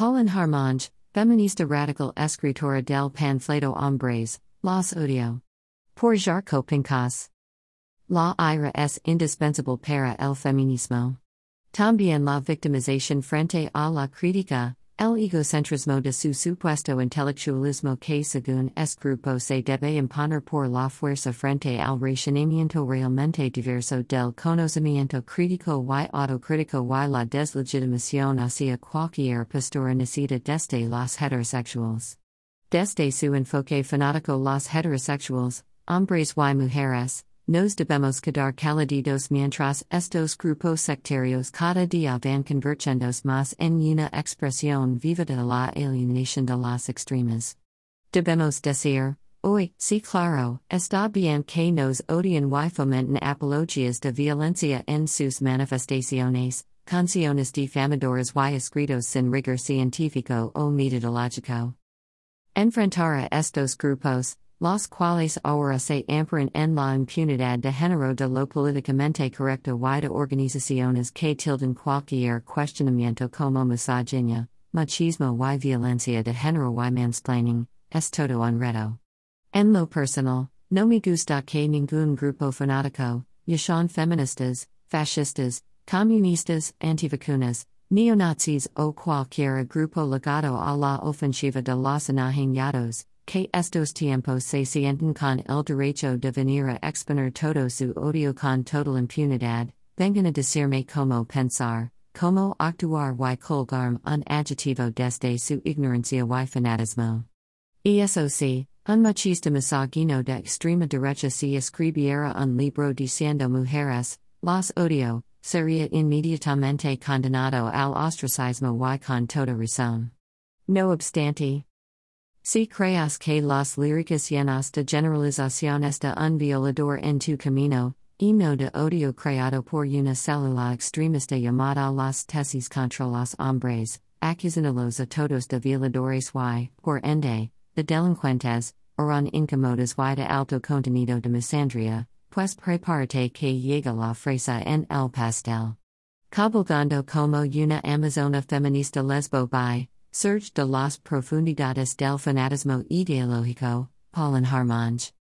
Paulin Harmange, Feminista Radical Escritora del Panfleto Hombres, Los Odio. Por Jarko Pincas. La ira es indispensable para el feminismo. También la victimización frente a la crítica, el egocentrismo de su supuesto intelectualismo que según este grupo se debe imponer por la fuerza frente al racionamiento realmente diverso del conocimiento crítico y autocrítico y la deslegitimación hacia cualquier postura nacida desde los heterosexuales. Desde su enfoque fanático los heterosexuales, hombres y mujeres, nos debemos quedar caliditos mientras estos grupos sectarios cada día van convirtiéndose más en una expresión viva de la alienación de las extremas. Debemos decir, hoy, sí claro, está bien que nos odien y fomenten apologias de violencia en sus manifestaciones, canciones difamadoras y escritos sin rigor científico o metodológico. Enfrentar a estos grupos, los cuales ahora se amparan en la impunidad de género de lo políticamente correcto y de organizaciones que tilden cualquier cuestionamiento como misoginia, machismo y violencia de género y mansplaining, es todo un reto. En lo personal, no me gusta que ningún grupo fanático, ya sean feministas, fascistas, comunistas, antivacunas, neonazis o cualquier grupo ligado a la ofensiva de los enajenados, que estos tiempos se sienten con el derecho de venir a exponer todo su odio con total impunidad, vengan a decirme cómo pensar, cómo actuar y colgarme un adjetivo desde su ignorancia y fanatismo. Y eso sí, un machista misógino de extrema derecha si escribiera un libro diciendo mujeres, las odio, sería inmediatamente condenado al ostracismo y con toda razón. No obstante, Si creas que las líricas llenas de generalizaciones de un violador en tu camino, himno de odio creado por una célula extremista llamada las tesis contra los hombres, acusándolos a todos de violadores y, por ende, de delincuentes, oran incomodas y de alto contenido de misandria, pues prepárate que llega la fresa en el pastel. Cabalgando como una amazona feminista lesbo by, Surge de las profundidades del fanatismo ideológico, Paulin Harmange.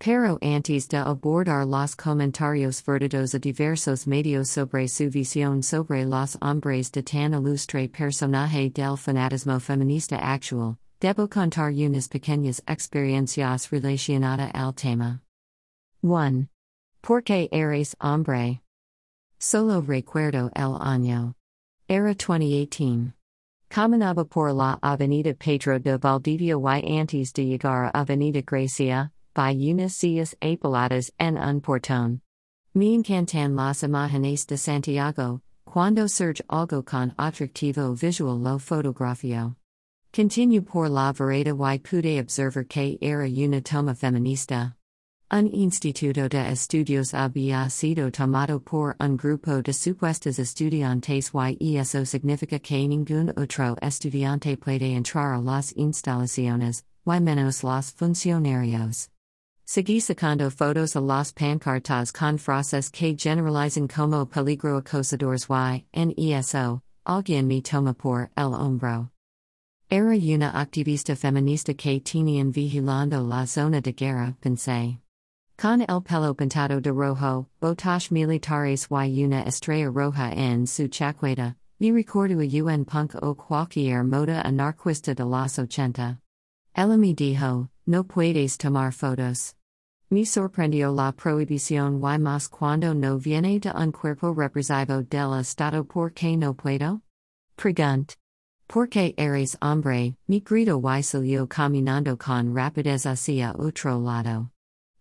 Pero antes de abordar los comentarios vertidos a diversos medios sobre su visión sobre los hombres de tan ilustre personaje del fanatismo feminista actual, debo contar unas pequeñas experiencias relacionadas al tema. 1. ¿Por qué eres hombre? Solo recuerdo el año. Era 2018. Caminaba por la Avenida Pedro de Valdivia y antes de llegar a Avenida Gracia, by unas sillas apeladas en un portón. Me encantan las imágenes de Santiago, cuando surge algo con atractivo visual lo fotografio. Continue por la vereda y pude observar que era una toma feminista. Un instituto de estudios había sido tomado por un grupo de supuestos estudiantes y eso significa que ningún otro estudiante puede entrar a las instalaciones, y menos los funcionarios. Seguí sacando fotos a las pancartas con frases que generalizan como peligro acosadores y, en eso, alguien me toma por el hombro. Era una activista feminista que tenían vigilando la zona de guerra, pensé. Con el pelo pintado de rojo, botas militares y una estrella roja en su chaqueta, me recuerdo a un punk o cualquier moda anarquista de los ochenta. Ella me dijo, no puedes tomar fotos. Me sorprendió la prohibición y más cuando no viene de un cuerpo represivo del Estado por qué no puedo? Pregunt. Porque eres hombre, mi grito y salió caminando con rapidez hacia otro lado.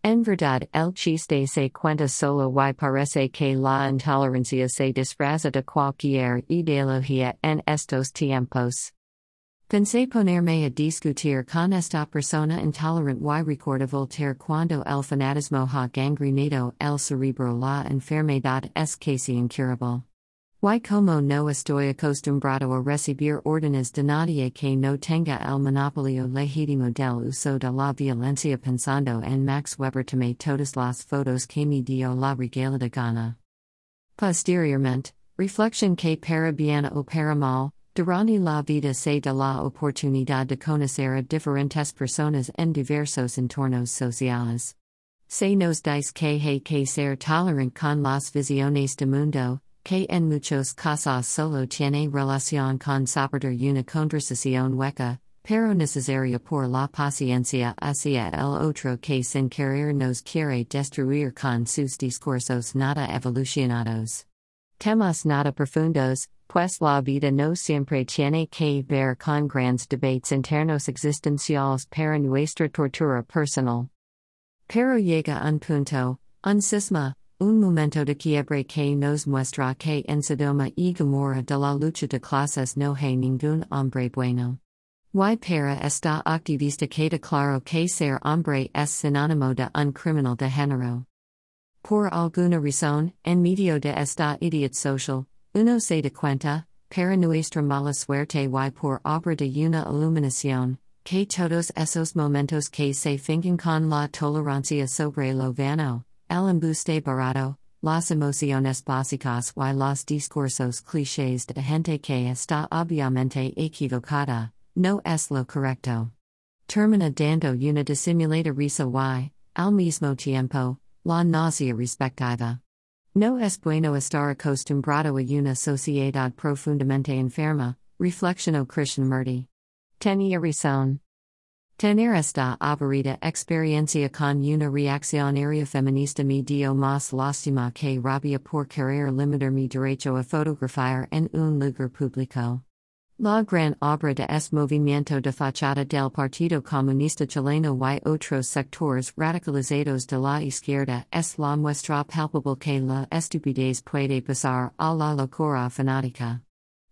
En verdad, el chiste se cuenta solo y parece que la intolerancia se disfraza de cualquier ideología en estos tiempos. Pensé ponerme a discutir con esta persona intolerant y recuerda Voltaire cuando el fanatismo ha gangrenado el cerebro la enfermedad es casi incurable. Y como no estoy acostumbrado a recibir órdenes de nadie que no tenga el monopolio legítimo del uso de la violencia pensando en Max Weber tomé todas las fotos que me dio la regalada gana. Posteriormente, reflexión que para bien o para mal, Durante la vida se da la oportunidad de conocer a diferentes personas en diversos entornos sociales. Se nos dice que hay que ser tolerant con las visiones de mundo, que en muchos casos solo tiene relación con soportar una conversación hueca, pero necesaria por la paciencia hacia el otro que sin querer nos quiere destruir con sus discursos nada evolucionados. Temas nada profundos, pues la vida no siempre tiene que ver con grandes debates internos existenciales para nuestra tortura personal. Pero llega un punto, un cisma, un momento de quiebre que nos muestra que en Sodoma y Gomorra de la lucha de clases no hay ningún hombre bueno. Y para esta activista queda claro que ser hombre es sinónimo de un criminal de género. Por alguna razón, en medio de esta idiot social, uno se da cuenta, para nuestra mala suerte y por obra de una iluminación, que todos esos momentos que se fingen con la tolerancia sobre lo vano, el embuste barato, las emociones básicas y los discursos clichés de gente que está obviamente equivocada, no es lo correcto. Termina dando una disimulada risa y, al mismo tiempo, la nausea respectiva. No es bueno estar acostumbrado a una sociedad profundamente enferma, reflexionó Krishnamurti. Tenía razón. Tener esta aburrida experiencia con una reaccionaria feminista me dio más lástima que rabia por querer limitar mi derecho a fotografiar en un lugar público. La gran obra de es movimiento de fachada del Partido Comunista Chileno y otros sectores radicalizados de la izquierda es la muestra palpable que la estupidez puede pasar a la locura fanática.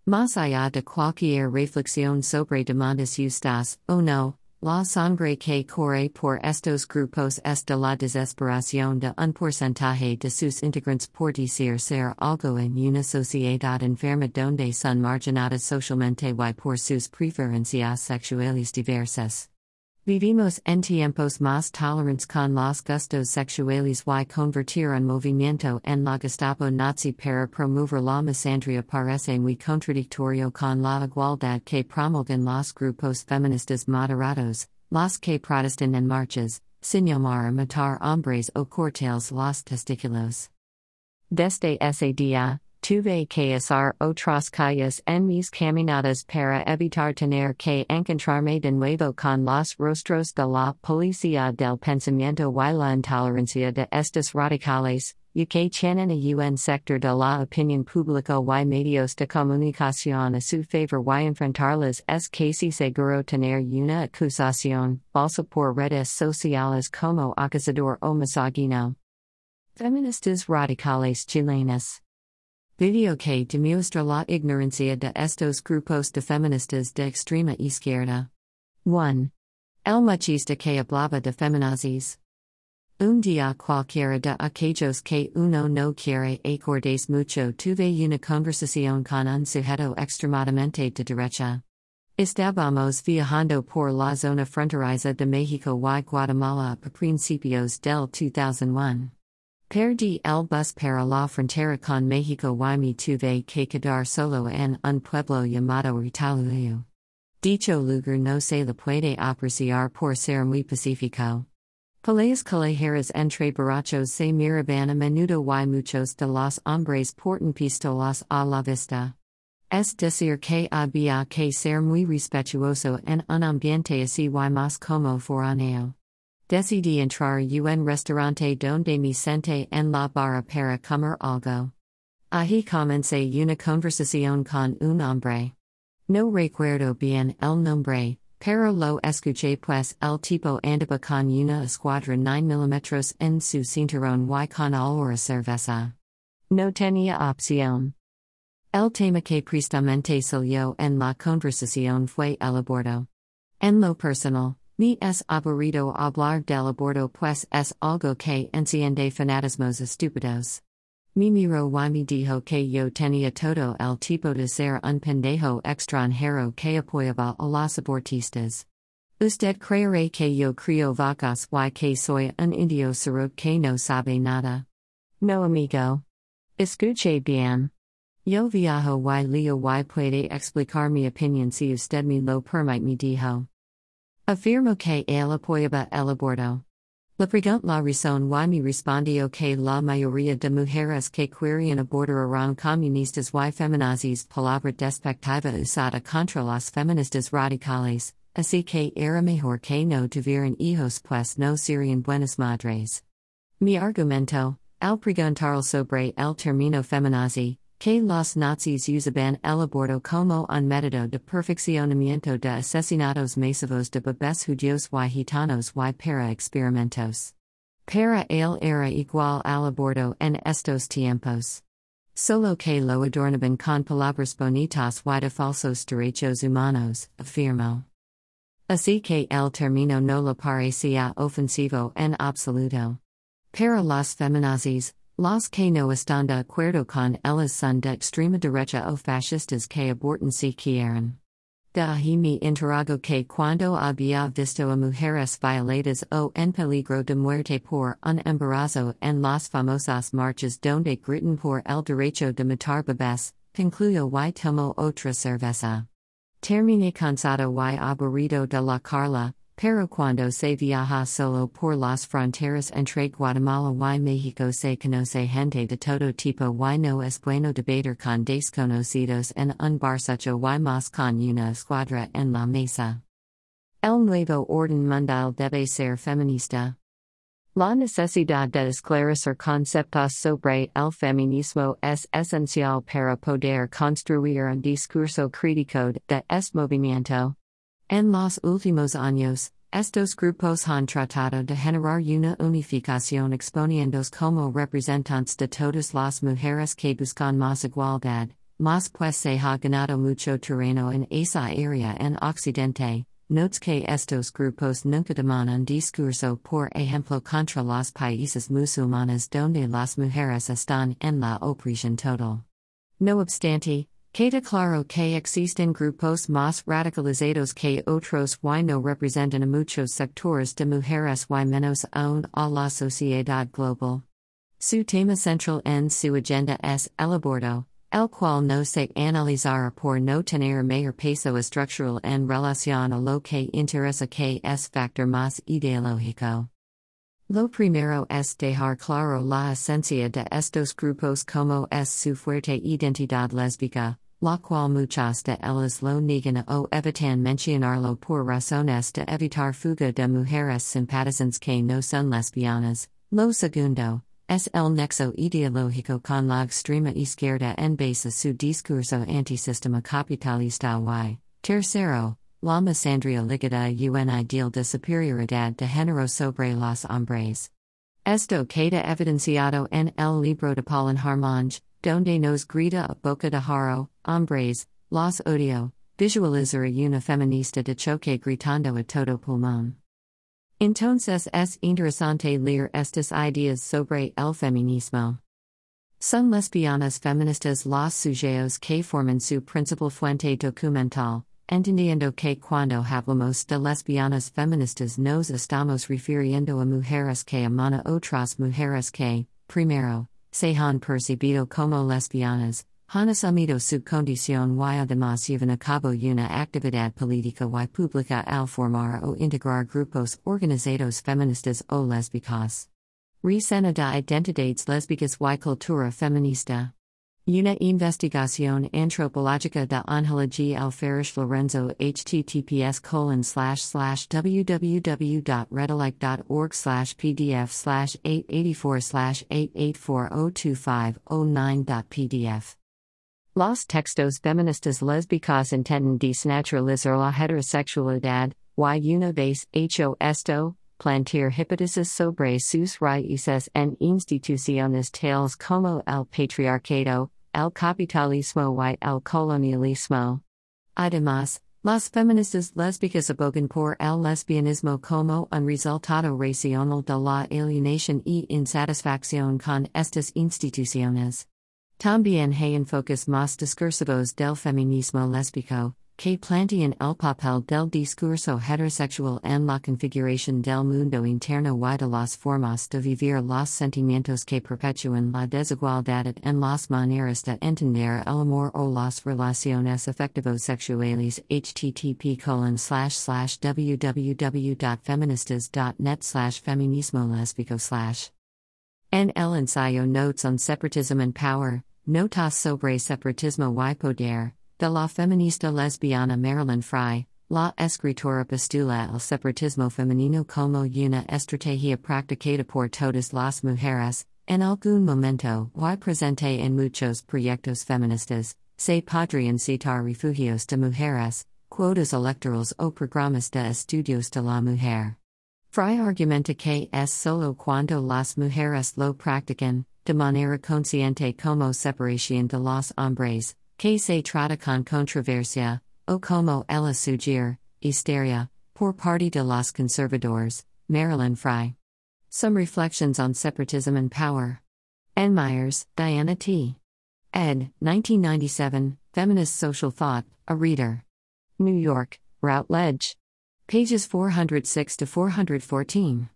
Más allá de cualquier reflexión sobre demandas justas, o no, La sangre que corre por estos grupos es de la desesperación de un porcentaje de sus integrantes por decir ser algo en una sociedad enferma donde son marginadas socialmente y por sus preferencias sexuales diversas. Vivimos en tiempos más tolerantes con los gustos sexuales y convertir un movimiento en la Gestapo nazi para promover la misandria parece muy contradictorio con la igualdad que promulgan los grupos feministas moderados, los que protestan en marchas, sin llamar a matar hombres o cortarles los testículos. Desde ese día, tuve hacer otras calles en mis caminadas para evitar tener que encontrarme de nuevo con los rostros de la policía del pensamiento y la intolerancia de estos radicales, que tienen a un sector de la opinión pública y medios de comunicación a su favor y enfrentarles es casi seguro tener una acusación falsa por redes sociales como acusador o misógino. Feministas radicales chilenas. Video que demuestra la ignorancia de estos grupos de feministas de extrema izquierda. 1. El machista que hablaba de feminazis. Un día cualquiera de aquellos que uno no quiere acordes mucho tuve una conversación con un sujeto extremadamente de derecha. Estábamos viajando por la zona fronteriza de México y Guatemala a principios del 2001. Perdí el bus para la frontera con México y me tuve que quedar solo en un pueblo llamado Retalhuleu. Dicho lugar no se le puede apreciar por ser muy pacífico. Peleas callejeras entre borrachos se miraban a menudo y muchos de los hombres portan pistolas a la vista. Es decir que había que ser muy respetuoso en un ambiente así y más como foráneo. Decidí entrar un restaurante donde me senté en la barra para comer algo. Ahí comencé una conversación con un hombre. No recuerdo bien el nombre, pero lo escuché pues el tipo andaba con una escuadra 9mm en su cinturón y con olor cerveza. No tenía opción. El tema que prestamente salió en la conversación fue el aborto. En lo personal, Mi es aburrido hablar del aborto pues es algo que enciende fanatismos estúpidos. Mi miro y me dijo que yo tenía todo el tipo de ser un pendejo extranjero que apoyaba a los abortistas. Usted creerá que yo crio vacas y que soy un indio suruk que no sabe nada. No amigo. Escuche bien. Yo viajo y leo y puede explicar mi opinión si usted me lo permite me dijo. Afirmo que el apoyaba el aborto. La pregunta la razón y mi respondió que la mayoría de mujeres que querían abortar eran comunistas y feminazis palabra despectiva usada contra las feministas radicales, así que era mejor que no tuvieran hijos pues no serían buenas madres. Mi argumento, al preguntar sobre el término feminazi, que los nazis usaban el aborto como un método de perfeccionamiento de asesinatos masivos de bebés judíos y gitanos y para experimentos. Para él era igual al aborto en estos tiempos. Solo que lo adornaban con palabras bonitas y de falsos derechos humanos, afirmó. Así que el término no le parecía ofensivo en absoluto. Para los feminazis, los que no están de acuerdo con ellas son de extrema derecha o fascistas que abortan si quieren. De ahí mi interrogo que cuando había visto a mujeres violadas o en peligro de muerte por un embarazo en las famosas marchas donde gritan por el derecho de matar bebés, concluyo y tomo otra cerveza. Terminé cansado y aburrido de la Carla, Pero cuando se viaja solo por las fronteras entre Guatemala y México se conoce gente de todo tipo y no es bueno debatir con desconocidos en un bar barsucho y más con una escuadra en la mesa. El nuevo orden mundial debe ser feminista. La necesidad de esclarecer conceptos sobre el feminismo es esencial para poder construir un discurso crítico de este movimiento. En los últimos años, estos grupos han tratado de generar una unificación exponiéndose como representantes de todas las mujeres que buscan más igualdad, más pues se ha ganado mucho terreno en esa área en Occidente. Notes que estos grupos nunca demandan discurso por ejemplo contra los países musulmanes donde las mujeres están en la opresión total. No obstante, Queda claro que existen grupos más radicalizados que otros y no representan a muchos sectores de mujeres y menos aún a la sociedad global. Su tema central en su agenda es el aborto, el cual no se analizará por no tener mayor peso estructural en relación a lo que interesa que es factor más ideológico. Lo primero es dejar claro la esencia de estos grupos como es su fuerte identidad lésbica, la cual muchas de ellas lo niegan o evitan mencionarlo por razones de evitar fuga de mujeres simpatizantes que no son lesbianas. Lo segundo, es el nexo ideológico con la extrema izquierda en base su discurso antisistema capitalista y, tercero, la misandria ligada un ideal de superioridad de género sobre los hombres. Esto queda evidenciado en el libro de Pauline Harmange, donde nos grita a boca de jarro, hombres, los odio, visualizar una feminista de choque gritando a todo pulmón. Entonces es interesante leer estas ideas sobre el feminismo. Son lesbianas feministas los sujetos que forman su principal fuente documental, entendiendo que cuando hablamos de lesbianas feministas nos estamos refiriendo a mujeres que aman a otras mujeres que, primero, se han percibido como lesbianas, han asumido su condición y además llevan a cabo una actividad política y pública al formar o integrar grupos organizados feministas o lésbicas. Recena de identidades lésbicas y cultura feminista. Una investigación antropológica de Angela Alfarache Lorenzo https colon slash slash www.redalyc.org slash pdf slash 884 slash 884025009.pdf Los textos feministas lésbicas intenten desnaturalizar la heterosexualidad, y una vez hecho esto, plantear hipótesis sobre sus raíces en instituciones tales como el patriarcado, el capitalismo y el colonialismo. Además, las feministas lésbicas abogan por el lesbianismo como un resultado racional de la alienación y insatisfacción con estas instituciones. También hay enfoques más discursivos del feminismo lésbico, que plantean el papel del discurso heterosexual en la configuración del mundo interno y de las formas de vivir los sentimientos que perpetúan la desigualdad en las maneras de entender el amor o las relaciones afectivos sexuales http colon slash slash www.feministas.net slash feminismo lesbico slash en el ensayo Notes on Separatism and Power, Notas sobre Separatismo y Poder, de la feminista lesbiana Marilyn Frye, la escritora postula el separatismo femenino como una estrategia practicada por todas las mujeres, en algún momento y presente en muchos proyectos feministas, se podrían citar refugios de mujeres, quotas electorales o programas de estudios de la mujer. Frye argumenta que es solo cuando las mujeres lo practican, de manera consciente como separación de los hombres, que se trata con controversia, o como ella sugir, histeria, por parte de los conservadores, Marilyn Frye. Some Reflections on Separatism and Power. N. Meyers, Diana T. ed. 1997, Feminist Social Thought, A Reader. New York, Routledge. Pages 406 to 414.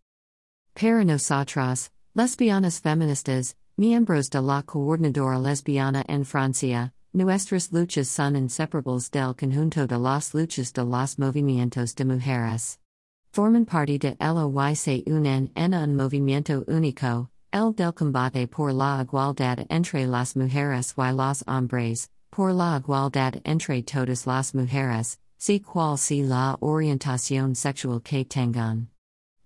Para nosotras, lesbianas feministas, miembros de la Coordinadora Lesbiana en Francia, nuestras luchas son inseparables del conjunto de las luchas de los movimientos de mujeres. Forman parte de LOYC unen en un movimiento único, el del combate por la igualdad entre las mujeres y los hombres, por la igualdad entre todas las mujeres, si cual si la orientación sexual que tengan.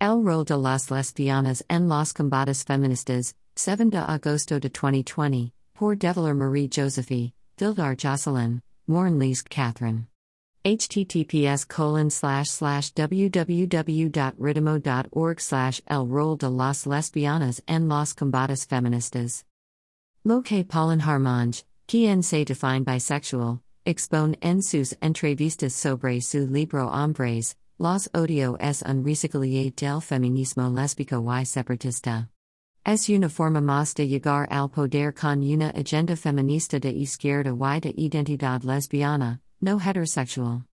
El rol de las lesbianas en los combates feministas, 7 de agosto de 2020, por Develer Marie Josephi, Dildar Jocelyn, Mornlees Catherine. https colon slash slash www.ritmo.org slash el rol de las lesbianas en los combates feministas. Lo que Paulin Harmange, quien se define bisexual, expone en sus entrevistas sobre su libro Hombres, Los odio es un reciclaje del feminismo lésbico y separatista. Es una forma más de llegar al poder con una agenda feminista de izquierda y de identidad lesbiana, no heterosexual.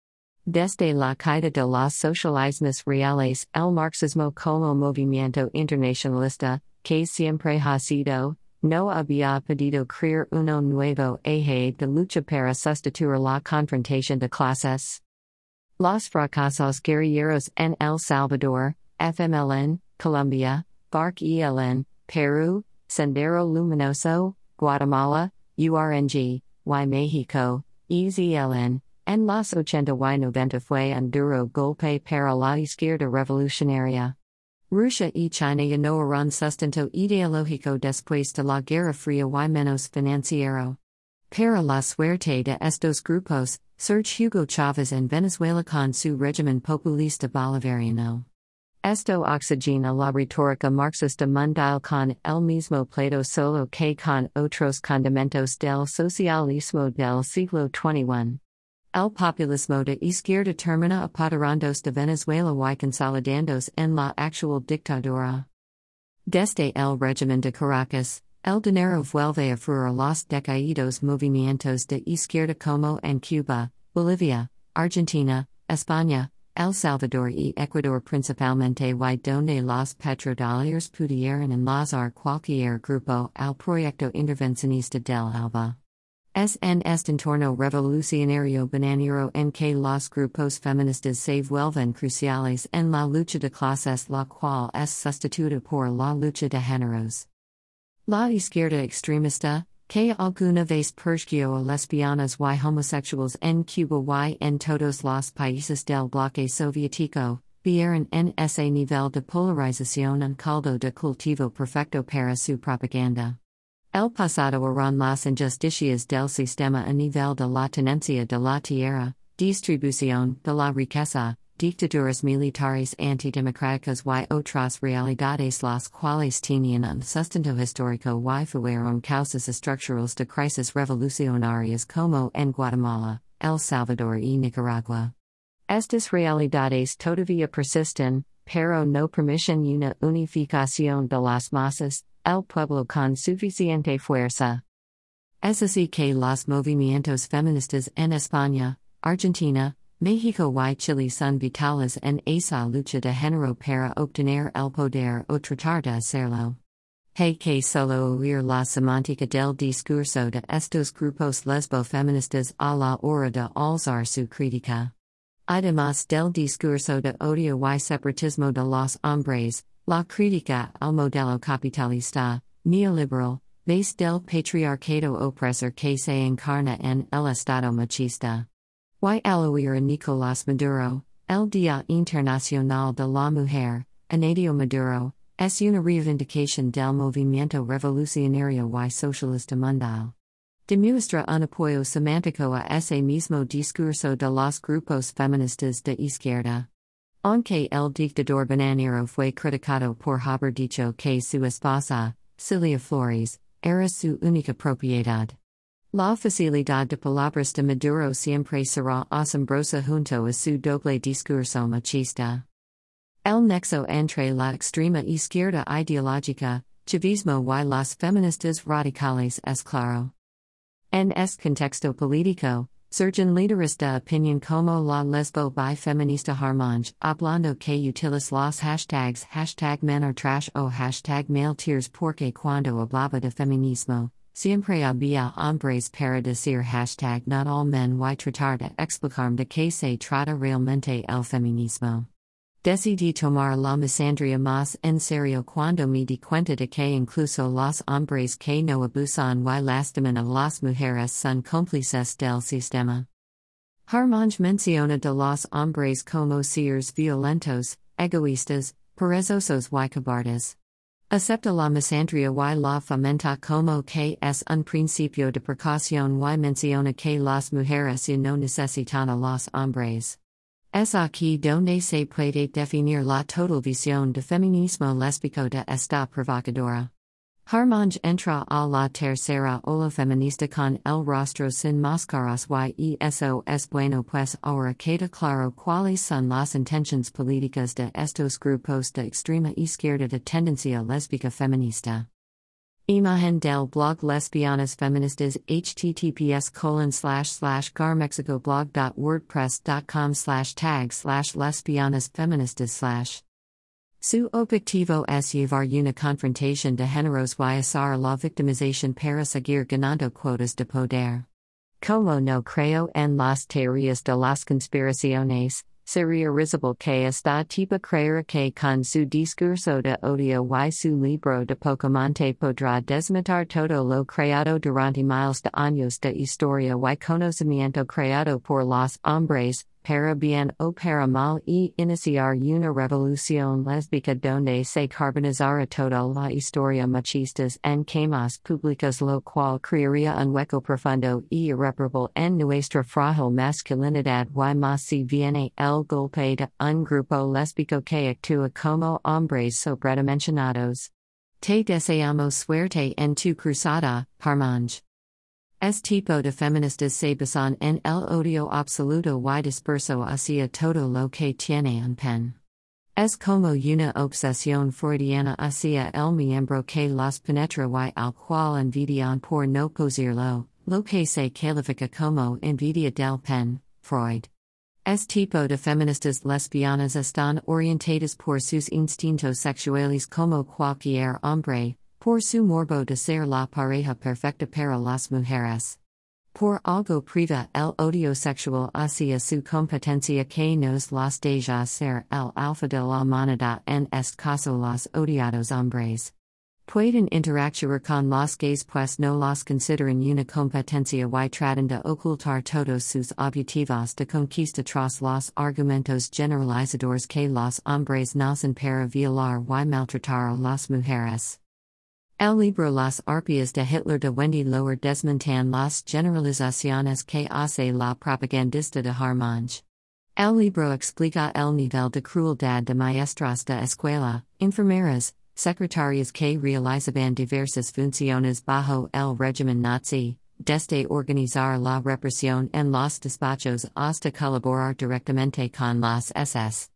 Desde la caída de los socialismos reales, el marxismo como movimiento internacionalista, que siempre ha sido, no había podido crear uno nuevo eje de lucha para sustituir la confrontación de clases. Los fracasos guerrilleros en El Salvador, FMLN, Colombia, FARC ELN, Perú, Sendero Luminoso, Guatemala, URNG, Y México, EZLN, en las 80 y 90 fue un duro golpe para la izquierda revolucionaria. Rusia y China ya no harán sustento ideológico después de la Guerra Fría y menos financiero. Para la suerte de estos grupos, Serge Hugo Chavez en Venezuela con su régimen populista bolivariano. Esto oxigena la retórica marxista mundial con el mismo Plato solo que con otros condimentos del socialismo del siglo XXI. El populismo de izquierda termina apoderándose de Venezuela y consolidándose en la actual dictadura. Desde el régimen de Caracas, el dinero vuelve a fruir los decaídos movimientos de izquierda como en Cuba, Bolivia, Argentina, España, El Salvador y Ecuador principalmente y donde los petrodólares pudieran enlazar cualquier grupo al proyecto intervencionista del ALBA. Es en este entorno revolucionario bananero en que los grupos feministas se vuelven cruciales en la lucha de clases la cual es sustituida por la lucha de géneros. La izquierda extremista, que alguna vez persiguió a lesbianas y homosexuales en Cuba y en todos los países del bloque soviético, vieron en ese nivel de polarización un caldo de cultivo perfecto para su propaganda. El pasado eran las injusticias del sistema a nivel de la tenencia de la tierra, distribución de la riqueza, dictaduras militares antidemocráticas y otras realidades las cuales tenían un sustento histórico y fueron causas estructurales de crisis revolucionarias como en Guatemala, El Salvador y Nicaragua. Estas realidades todavía persisten, pero no permiten una unificación de las masas, el pueblo con suficiente fuerza. Es así que los movimientos feministas en España, Argentina, México y Chile son vitales en esa lucha de género para obtener el poder o tratar de hacerlo. Hay que solo oír la semántica del discurso de estos grupos lesbo-feministas a la hora de alzar su crítica. Además del discurso de odio y separatismo de los hombres, la crítica al modelo capitalista, neoliberal, base del patriarcado opresor que se encarna en el Estado machista. Y al oír a Nicolás Maduro, el Día Internacional de la Mujer, Anadio Maduro, es una reivindicación del movimiento revolucionario y socialista mundial. Demuestra un apoyo semántico a ese mismo discurso de los grupos feministas de izquierda. Aunque el dictador bananero fue criticado por haber dicho que su esposa, Cilia Flores, era su única propiedad. La facilidad de palabras de Maduro siempre será asombrosa junto a su doble discurso machista. El nexo entre la extrema izquierda ideológica, chavismo y las feministas radicales es claro. En este contexto político, surgen líderes de opinión como la lesbo bi feminista Harmange, hablando que utiliza los hashtags hashtag men are trash o hashtag male tears porque cuando hablaba de feminismo, siempre había hombres para decir hashtag not all men y tratar de explicar de que se trata realmente el feminismo. Decidí tomar la misandria más en serio cuando me di cuenta de que incluso los hombres que no abusan y lastiman a las mujeres son cómplices del sistema. Harmange menciona de los hombres como seres violentos, egoístas, perezosos y cobardes. Acepta la misandria y la fomenta como que es un principio de precaución y menciona que las mujeres y no necesitan a los hombres. Es aquí donde se puede definir la total visión de feminismo lésbico de esta provocadora. Harmange entra a la tercera ola feminista con el rostro sin máscaras y eso es bueno pues ahora queda claro cuáles son las intenciones políticas de estos grupos de extrema izquierda de tendencia lésbica feminista. Imagen del blog Lesbianas Feministas https colon slash slash garmexicoblog.wordpress.com slash tag slash lesbianas feministas slash. Su objetivo es llevar una confrontación de géneros y la victimización para seguir ganando cuotas de poder. Como no creo en las teorías de las conspiraciones, Sería risible que esta tipa creer que con su discurso de odio y su libro de Pocamante podrá desmentir todo lo creado durante miles de años de historia y conocimiento creado por los hombres, para bien o para mal y iniciar una revolución lésbica donde se carbonizara toda la historia machistas en quemas públicas lo cual crearía un hueco profundo y irreparable en nuestra frágil masculinidad y más si viene el golpe de un grupo lésbico que actúa como hombres sobredimensionados. Te deseamos suerte en tu cruzada, Harmange. Es tipo de feministas se basan en el odio absoluto y disperso hacia todo lo que tiene un pen. Es como una obsesión freudiana hacia el miembro que los penetra y al cual envidian por no poseerlo, lo que se califica como envidia del pen, Freud. Es tipo de feministas lesbianas están orientadas por sus instintos sexuales como cualquier hombre, Por su morbo de ser la pareja perfecta para las mujeres. Por algo priva el odio sexual hacia su competencia que nos las deja ser el alfa de la humanidad en este caso los odiados hombres. Pueden interactuar con los gays pues no los consideran una competencia y tratan de ocultar todos sus objetivos de conquista tras los argumentos generalizadores que los hombres nacen para violar y maltratar a las mujeres. El libro Las arpias de Hitler de Wendy Lower desmontan las generalizaciones que hace la propagandista de Harmange. El libro explica el nivel de crueldad de maestras de escuela, enfermeras, secretarias que realizaban diversas funciones bajo el régimen nazi, desde organizar la represión en los despachos hasta colaborar directamente con las SS.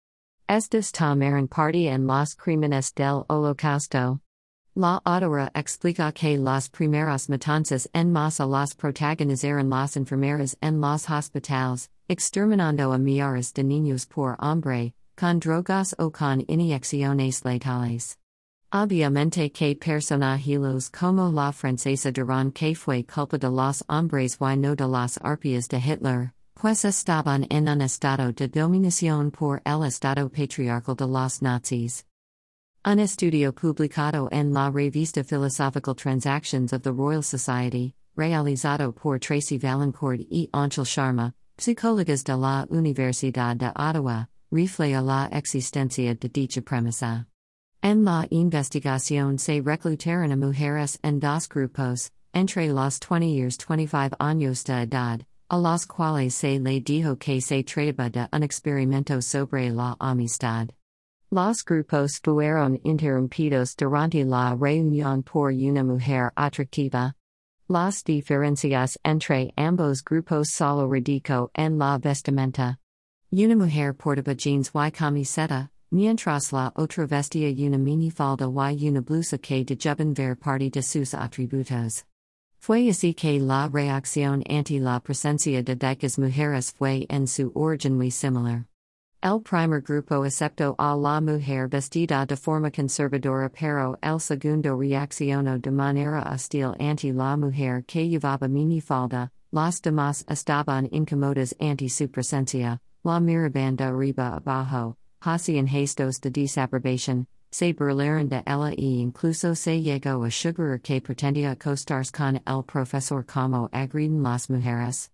Estos tomaron parte en los crímenes del Holocausto. La autora explica que las primeras matanzas en masa las protagonizaron las enfermeras en los hospitales, exterminando a millares de niños por hombre, con drogas o con inyecciones letales. Obviamente que personajes como la francesa dirán que fue culpa de los hombres y no de las arpias de Hitler, pues estaban en un estado de dominación por el estado patriarcal de los nazis. Un estudio publicado en la revista Philosophical Transactions of the Royal Society, realizado por Tracy Vaillancourt y Anshul Sharma, psicólogas de la Universidad de Ottawa, refleja la existencia de dicha premisa. En la investigación se reclutaron a mujeres en dos grupos, entre los 20 y 25 años de edad, a los cuales se le dijo que se trataba de un experimento sobre la amistad. Los grupos fueron interrumpidos durante la reunión por una mujer atractiva. Las diferencias entre ambos grupos solo radico en la vestimenta. Una mujer portaba jeans y camiseta, Mientras la otra vestía una minifalda y una blusa que dejaban ver parte de sus atributos. Fue así que la reacción ante la presencia de dicas mujeres fue en su origen muy similar. El primer grupo aceptó a la mujer vestida de forma conservadora pero el segundo reaccionó de manera hostil ante la mujer que llevaba minifalda, las demás estaban incómodas ante su presencia, la miraban de arriba abajo, hacían gestos de desaprobación, se burlaron de ella e incluso se llegó a sugerir que pretendía acostarse con el profesor como agreden las mujeres.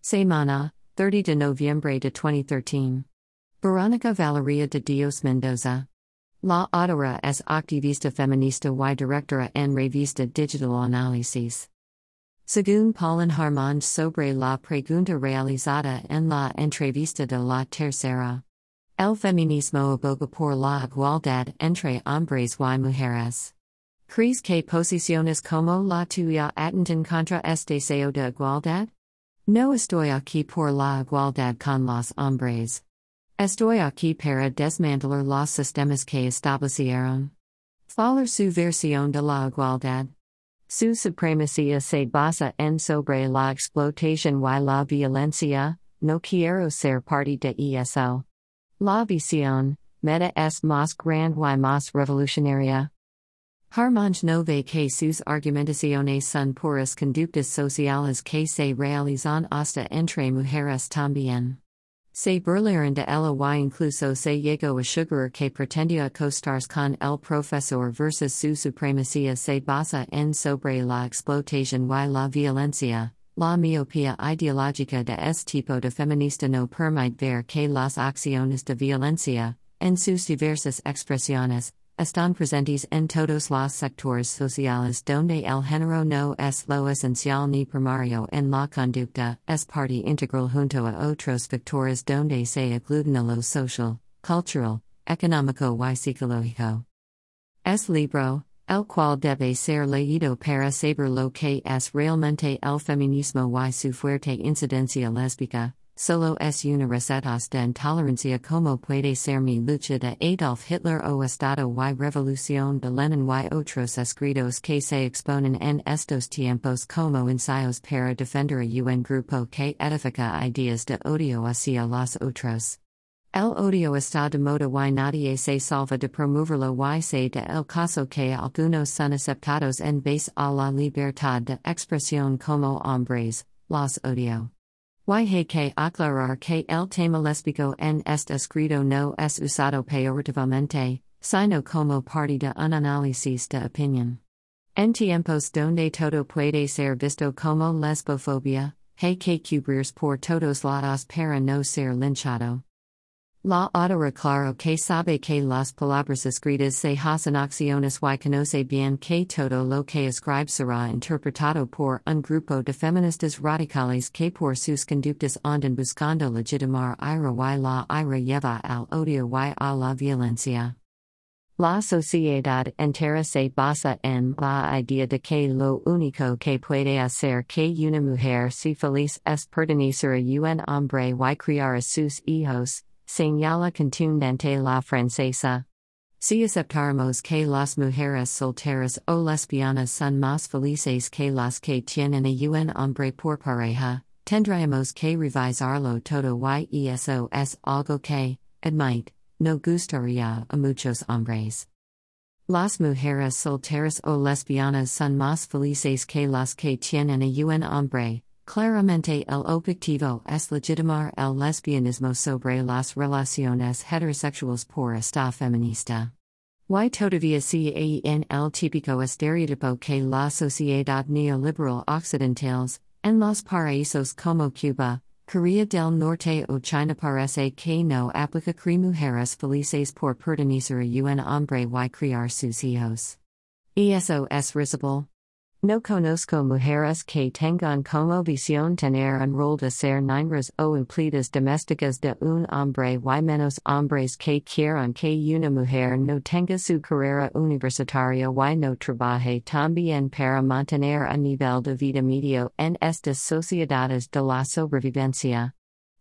Semana, 30 de noviembre de 2013. Veronica Valeria de Dios Mendoza. La autora es activista feminista y directora en revista Digital Análisis. Según Pauline Harmond sobre la pregunta realizada en la entrevista de la tercera. El feminismo aboga por la igualdad entre hombres y mujeres. ¿Crees que posiciones como la tuya atentan contra este deseo de igualdad? No estoy aquí por la igualdad con los hombres. Estoy aquí para desmantelar los sistemas que establecieron. Falar su versión de la igualdad. Su supremacía se basa en sobre la explotación y la violencia, no quiero ser parte de eso. La visión, meta es más grande y más revolucionaria. Harmange no ve que sus argumentaciones son puras conductas sociales que se realizan hasta entre mujeres también. Se de ella y incluso se llegó a sugerir que pretendía acostarse con el profesor versus su supremacía se basa en sobre la explotación y la violencia. La miopía ideológica de este tipo de feminista no permite ver que las acciones de violencia, en sus diversas expresiones, están presentes en todos los sectores sociales donde el género no es lo esencial ni primario en la conducta, es parte integral junto a otros factores donde se aglutina lo social, cultural, económico y psicológico. Es libro, el cual debe ser leído para saber lo que es realmente el feminismo y su fuerte incidencia lésbica, solo es una receta de intolerancia como puede ser mi lucha de Adolf Hitler o Estado y revolución de Lenin y otros escritos que se exponen en estos tiempos como ensayos para defender a un grupo que edifica ideas de odio hacia los otros. El odio está de moda y nadie se salva de promoverlo y se de el caso que algunos son aceptados en base a la libertad de expresión como hombres, los odio. Y que aclarar que el tema lésbico en este escrito no es usado peyorativamente, sino como parte de un análisis de opinión. En tiempos donde todo puede ser visto como lesbofobia, hay que cubrir por todos lados para no ser linchado. La autora claro que sabe que las palabras escritas se hacen acciones y conoce bien que todo lo que escribe será interpretado por un grupo de feministas radicales que por sus conductas andan buscando legitimar ira y la ira lleva al odio y a la violencia. La sociedad entera se basa en la idea de que lo único que puede hacer que una mujer sea feliz es pertenecer a un hombre y criar a sus hijos señala contundente la francesa. Si aceptamos que las mujeres solteras o lesbianas son más felices que las que tienen a un hombre por pareja, Tendríamos que revisarlo todo y eso es algo que, admite, no gustaría a muchos hombres. Las mujeres solteras o lesbianas son más felices que las que tienen a un hombre. Claramente el objetivo es legitimar el lesbianismo sobre las relaciones heterosexuales por esta feminista. Y todavía sigue en el típico estereotipo que la sociedad neoliberal occidentales, en los paraísos como Cuba, Korea del Norte o China parece que no aplica cri mujeres felices por pertenecer a un hombre y criar sus hijos. Eso es risible. No conozco mujeres que tengan como visión tener un rol de ser niñas o empleadas domésticas de un hombre y menos hombres que quieran que una mujer no tenga su carrera universitaria y no trabaje también para mantener a nivel de vida medio en estas sociedades de la sobrevivencia.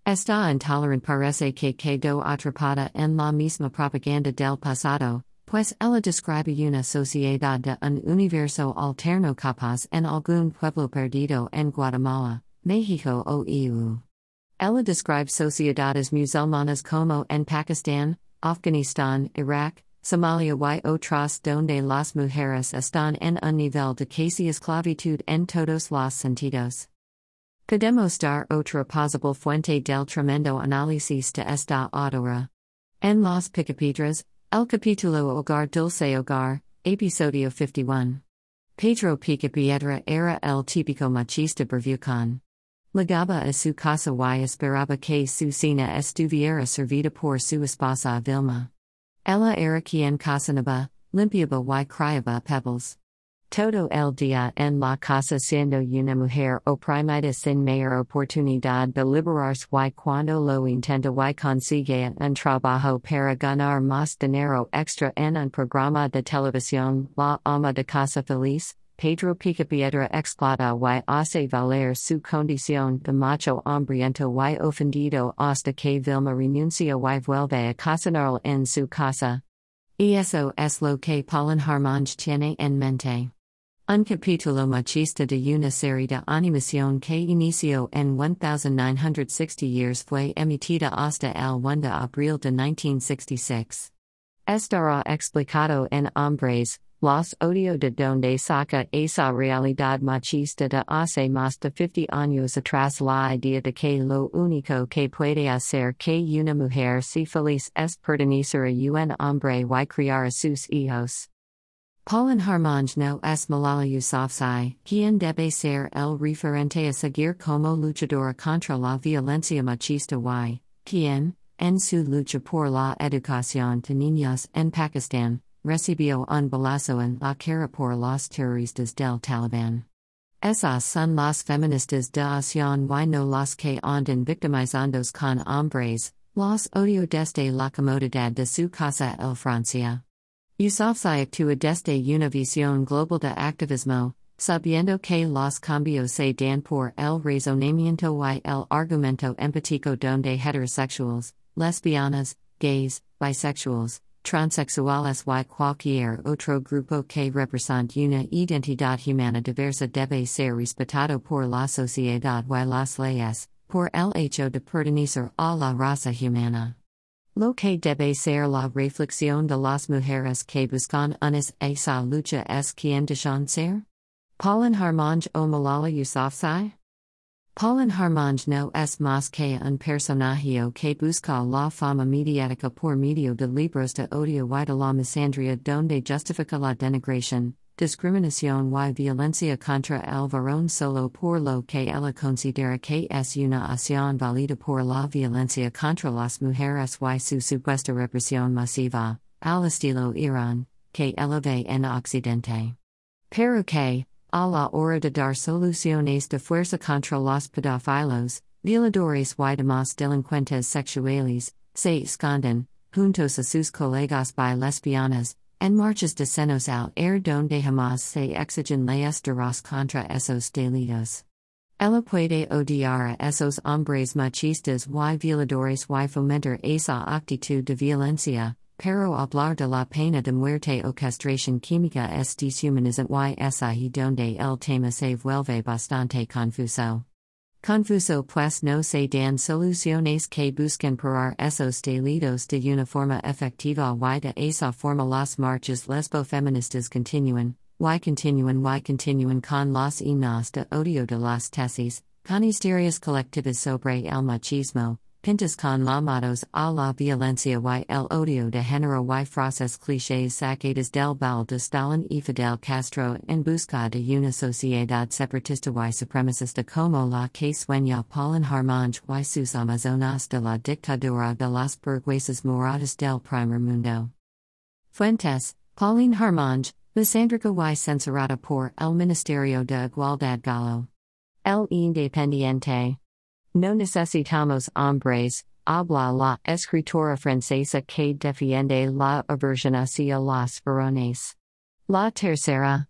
Esta intolerant parece que quedó atrapada en la misma propaganda del pasado pues ella describe una sociedad de un universo alterno capaz en algún pueblo perdido en Guatemala, México o EU. Ella describe sociedades musulmanas como en Pakistán, Afganistán, Irak, Somalia y otras donde las mujeres están en un nivel de casi esclavitud en todos los sentidos. Podemos dar otra posible fuente del tremendo análisis de esta autora. En Las Picapiedras, El capítulo Hogar Dulce Hogar, episodio 51. Pedro pica piedra era el típico machista bravucon. Llegaba a su casa y esperaba que su cena estuviera servida por su esposa Vilma. Ella era quien cocinaba, limpiaba y criaba pebbles. Todo el día en la casa siendo una mujer oprimida sin mayor oportunidad de liberarse y cuando lo intenta y consigue un trabajo para ganar más dinero extra en un programa de televisión, la ama de casa feliz, Pedro Picapiedra explota y hace valer su condición de macho hambriento y ofendido hasta que Vilma renuncia y vuelve a cocinar en su casa. Eso es lo que Pauline Harmange tiene en mente. Un capítulo machista de una serie de animación que inició en 1960 years fue emitida hasta el 1 de abril de 1966. Estará explicado en Hombres, los odio de donde saca esa realidad machista de hace más de 50 años atrás la idea de que lo único que puede hacer que una mujer si feliz es pertenecer a un hombre y criar a sus hijos. Pauline Harmange no es Malala Yousafzai, quien debe ser el referente a seguir como luchadora contra la violencia machista y, quien, en su lucha por la educación de niños en Pakistán, recibió un balazo en la cara por los terroristas del Taliban. Esas son las feministas de acción y no las que andan victimizandos con hombres, los odio desde la comodidad de su casa el Francia. Yousafzai actúa desde una global de activismo, sabiendo que los cambios se dan por el razonamiento y el argumento empático donde heterosexuals, lesbianas, gays, bisexuals, transexuales y cualquier otro grupo que represente una identidad humana diversa debe ser respetado por la sociedad y las leyes, por el hecho de pertenecer a la raza humana. Lo que debe ser la reflexión de las mujeres que buscan unas esa lucha es quien dejan ser? Pauline Harmange o Malala Yousafzai? Pauline Harmange no es más que un personaje que busca la fama mediática por medio de libros de odio y de la misandria donde justifica la denigración, discriminación y violencia contra el varón solo por lo que ella considera que es una acción válida por la violencia contra las mujeres y su supuesta represión masiva, al estilo Irán, que ella ve en Occidente. Pero que, a la hora de dar soluciones de fuerza contra los pedófilos, violadores y demás delincuentes sexuales, se esconden, juntos a sus colegas by lesbianas, en marchas de senos al air donde jamás se exigen leyes duras contra esos delitos. Ella puede odiar a esos hombres machistas y violadores y fomentar esa actitud de violencia, pero hablar de la pena de muerte o castración química es deshumanizante y es ahí donde el tema se vuelve bastante confuso. Confuso pues no se dan soluciones que busquen parar esos delitos de una forma efectiva. Y de esa forma las marchas lesbo-feministas continúan, y continúan? Y continúan con los himnos de odio de las tesis, con histerias colectivas sobre el machismo, pintas con llamados a la violencia y el odio de género y frases clichés sacadas del bal de Stalin y Fidel Castro en busca de una sociedad separatista y supremacista como la que sueña Pauline Harmange y sus amazonas de la dictadura de las burguesas moradas del primer mundo. Fuentes, Pauline Harmange, Lisandrica y censurada por el Ministerio de Igualdad Gallo. El Independiente. No necesitamos hombres, habla la escritora francesa que defiende la aversión hacia los varones. La tercera.